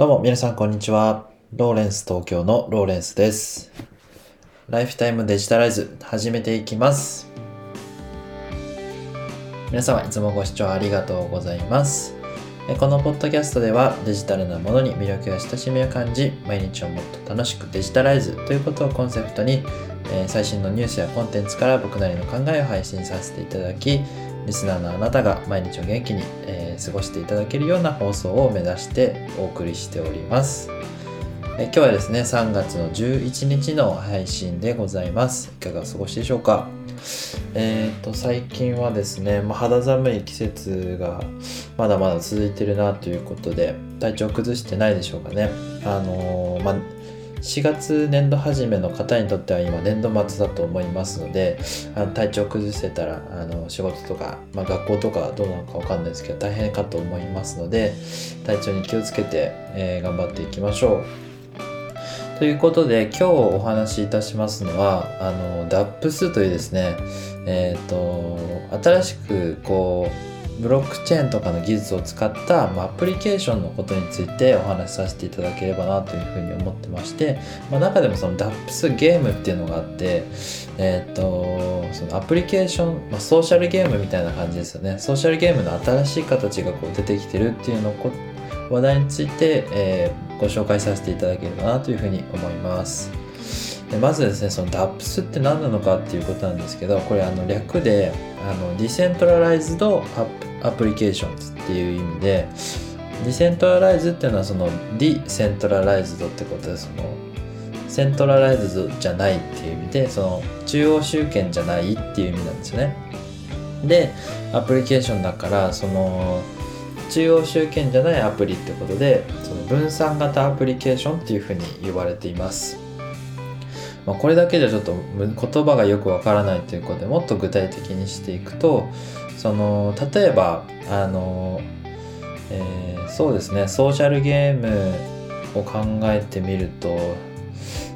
どうも皆さんこんにちは。ローレンス東京のローレンスです。ライフタイムデジタライズ始めていきます。皆様いつもご視聴ありがとうございます。えこのポッドキャストではデジタルなものに魅力や親しみを感じ、毎日をもっと楽しくデジタライズということをコンセプトに、え最新のニュースやコンテンツから僕なりの考えを配信させていただき、リスナーのあなたが毎日を元気に、えー過ごしていただけるような放送を目指してお送りしております。え今日はですね、3月の11日の配信でございます。いかがお過ごしでしょうか？えっ、と、最近はですね、まあ、肌寒い季節がまだまだ続いてるなということで、体調崩してないでしょうかね。あのーまあ4月年度始めの方にとっては今年度末だと思いますのであの体調崩してたらあの仕事とか、まあ、学校とかどうなのかわかんないですけど大変かと思いますので体調に気をつけて、えー頑張っていきましょう。ということで今日お話しいたしますのはあの DAPS というですねえっ、と新しくこうブロックチェーンとかの技術を使った、まあ、アプリケーションのことについてお話しさせていただければなというふうに思ってまして、まあ、中でもその DAPS ゲームっていうのがあって、えっ、とそのアプリケーション、まあ、ソーシャルゲームみたいな感じですよねソーシャルゲームの新しい形がこう出てきてるっていうの話題について、えーご紹介させていただければなというふうに思います。でまずですねその DApps って何なのかっていうことなんですけどこれあの略であの decentralized applications っていう意味で decentralize っていうのはその decentralized ってことでその centralized じゃないっていう意味でその中央集権じゃないっていう意味なんですよね。でアプリケーションだからその中央集権じゃないアプリってことでその分散型アプリケーションっていうふうに呼ばれています。まあ、これだけじゃちょっと言葉がよくわからないということでもっと具体的にしていくとその例えばあの、えーそうですねソーシャルゲームを考えてみると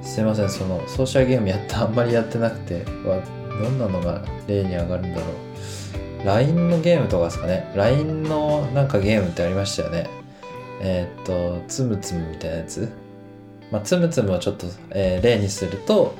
すいませんそのソーシャルゲームやってあんまりやってなくてわどんなのが例に上がるんだろう。LINE のゲームとかですかね。LINE のなんかゲームってありましたよね。えーっとつむつむみたいなやつ。まあ、つむつむをちょっと、えー例にすると、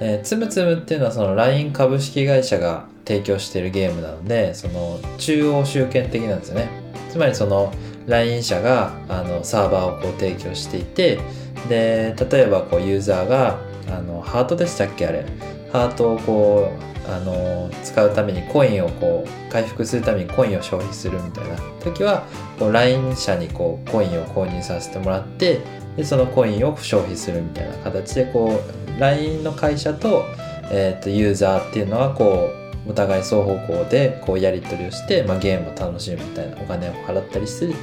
えーつむつむっていうのはその LINE 株式会社が提供しているゲームなのでその中央集権的なんですよね。つまりその LINE 社があのサーバーをこう提供していてで例えばこうユーザーがあのハートでしたっけあれ。ハートをこうあの使うためにコインをこう回復するためにコインを消費するみたいな時はこう LINE 社にこうコインを購入させてもらってでそのコインを消費するみたいな形でこう LINE の会社と,、えー、とユーザーっていうのはこうお互い双方向でこうやり取りをして、まあ、ゲームを楽しむみたいなお金を払ったりする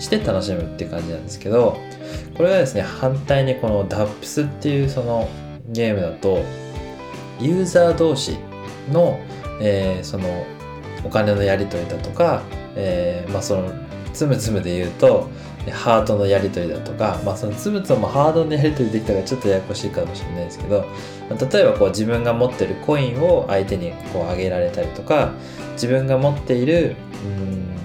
して楽しむっていう感じなんですけどこれがですね反対にこの DAPS っていうそのゲームだとユーザー同士の,、えーそのお金のやり取りだとか、えーまあ、そのつむつむで言うとハートのやり取りだとか、まあ、そのつむつむもハートのやり取りできたらちょっとややこしいかもしれないですけど、例えばこう自分が持ってるコインを相手にこうあげられたりとか自分が持っている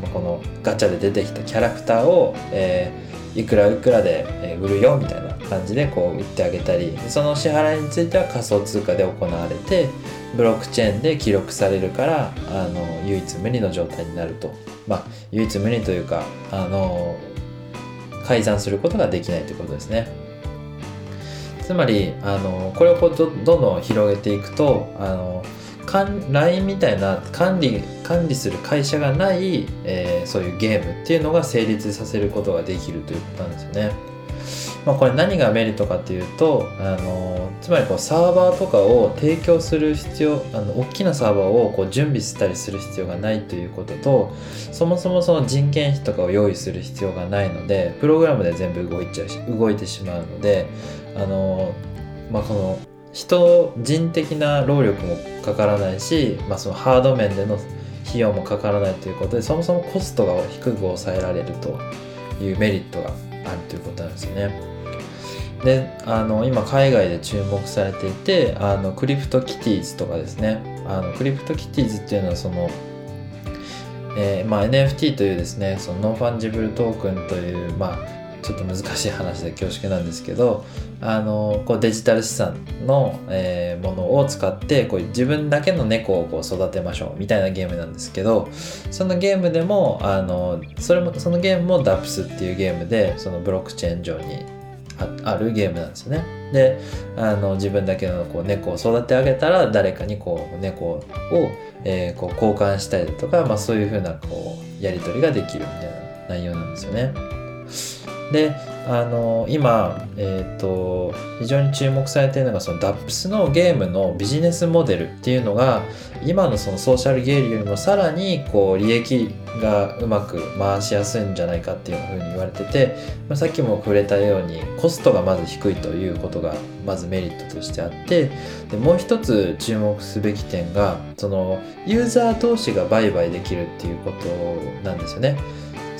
うんこのガチャで出てきたキャラクターを、えーいくらいくらで売るよみたいな感じでこう売ってあげたりその支払いについては仮想通貨で行われてブロックチェーンで記録されるからあの唯一無二の状態になると。まあ唯一無二というかあの改ざんすることができないということですねつまりあのこれをこうどどんどん広げていくとあのかん LINE みたいな管理管理する会社がない、えーそういうゲームっていうのが成立させることができるということなんですよね。まあ、これ何がメリットかっていうとあのつまりこうサーバーとかを提供する必要あの大きなサーバーをこう準備したりする必要がないということとそもそもその人件費とかを用意する必要がないのでプログラムで全部動いちゃうし動いてしまうのであの、まあ、この人人的な労力もかからないし、まあ、そのハード面での費用もかからないということでそもそもコストが低く抑えられるというメリットがあるということなんですよね。であの今海外で注目されていてあの CryptoKitties とかですね。あの CryptoKitties っていうのはその、えーまあ、NFT というですねその non-fungible token という、まあちょっと難しい話で恐縮なんですけどあのこうデジタル資産の、えー、ものを使ってこう自分だけの猫をこう育てましょうみたいなゲームなんですけどそのゲームでもあのそれもそのゲームも DAPS っていうゲームでそのブロックチェーン上にあるゲームなんですよね。であの自分だけのこう猫を育て上げたら誰かにこう猫を、えー、こう交換したりだとか、まあ、そういうふうなこうやり取りができるみたいな内容なんですよね。であの今、えーと、非常に注目されているのがその DAPS のゲームのビジネスモデルっていうのが今のそのソーシャルゲームよりもさらにこう利益がうまく回しやすいんじゃないかっていうふうに言われてて、まあ、さっきも触れたようにコストがまず低いということがまずメリットとしてあってでもう一つ注目すべき点がそのユーザー同士が売買できるっていうことなんですよね。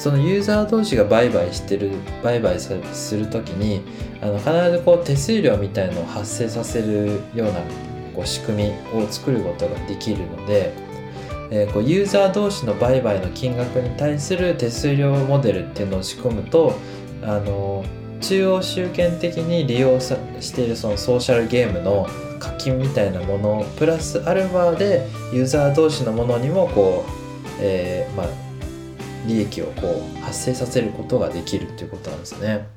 そのユーザー同士が売買してる売買する時にあの必ずこう手数料みたいのを発生させるようなこう仕組みを作ることができるので、えー、こうユーザー同士の売買の金額に対する手数料モデルっていうのを仕込むとあの中央集権的に利用さしているそのソーシャルゲームの課金みたいなものプラスアルファでユーザー同士のものにもこう、えー、まあ、利益をこう発生させることができるっていうことなんですね。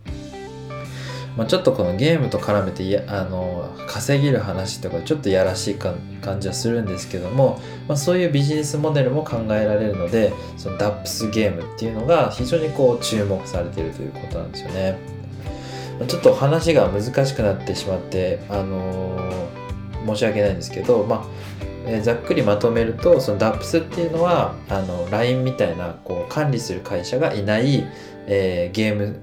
まあ、ちょっとこのゲームと絡めてあの稼げる話とかちょっとやらしい感じはするんですけども、まあ、そういうビジネスモデルも考えられるのでその DAPS ゲームっていうのが非常にこう注目されているということなんですよね。ちょっと話が難しくなってしまって、あのー、申し訳ないんですけど、まあえ、ざっくりまとめるとその DAPS っていうのはあの LINE みたいなこう管理する会社がいない、えー、ゲーム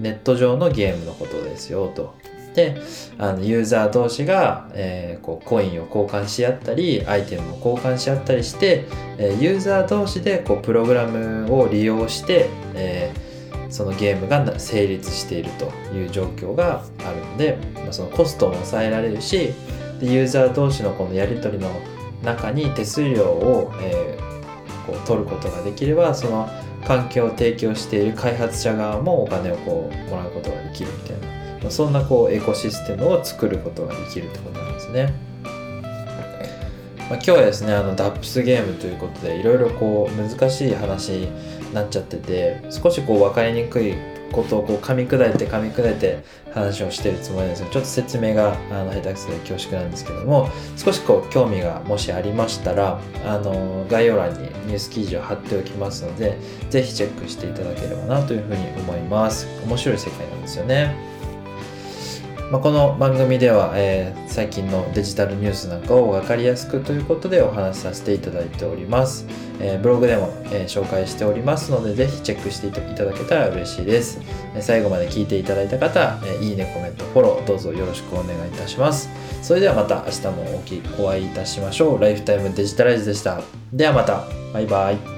ネット上のゲームのことですよと。であのユーザー同士が、えー、こうコインを交換し合ったりアイテムを交換し合ったりして、え、ユーザー同士でこうプログラムを利用して、え、そのゲームが成立しているという状況があるので、まあ、そのコストも抑えられるしでユーザー同士のこのやり取りの中に手数料を、えー、こう取ることができればその環境を提供している開発者側もお金をこうもらうことができるみたいな、まあ、そんなこうエコシステムを作ることができるってことなんですね。まあ、今日はですねあのダップスゲームということでいろいろこう難しい話になっちゃってて少しこう分かりにくいことをこう噛み砕いて噛み砕いて話をしてるつもりなんですけどちょっと説明があの下手くそで恐縮なんですけども少しこう興味がもしありましたらあの概要欄にニュース記事を貼っておきますので是非チェックしていただければなというふうに思います面白い世界なんですよねまあ、この番組では、えー、最近のデジタルニュースなんかを分かりやすくということでお話しさせていただいております。えー、ブログでも、えー、紹介しておりますので、ぜひチェックしていただけたら嬉しいです。え最後まで聞いていただいた方、えいいね、コメント、フォロー、どうぞよろしくお願いいたします。それではまた明日もお会いいたしましょう。ライフタイムデジタライズでした。ではまた。バイバイ。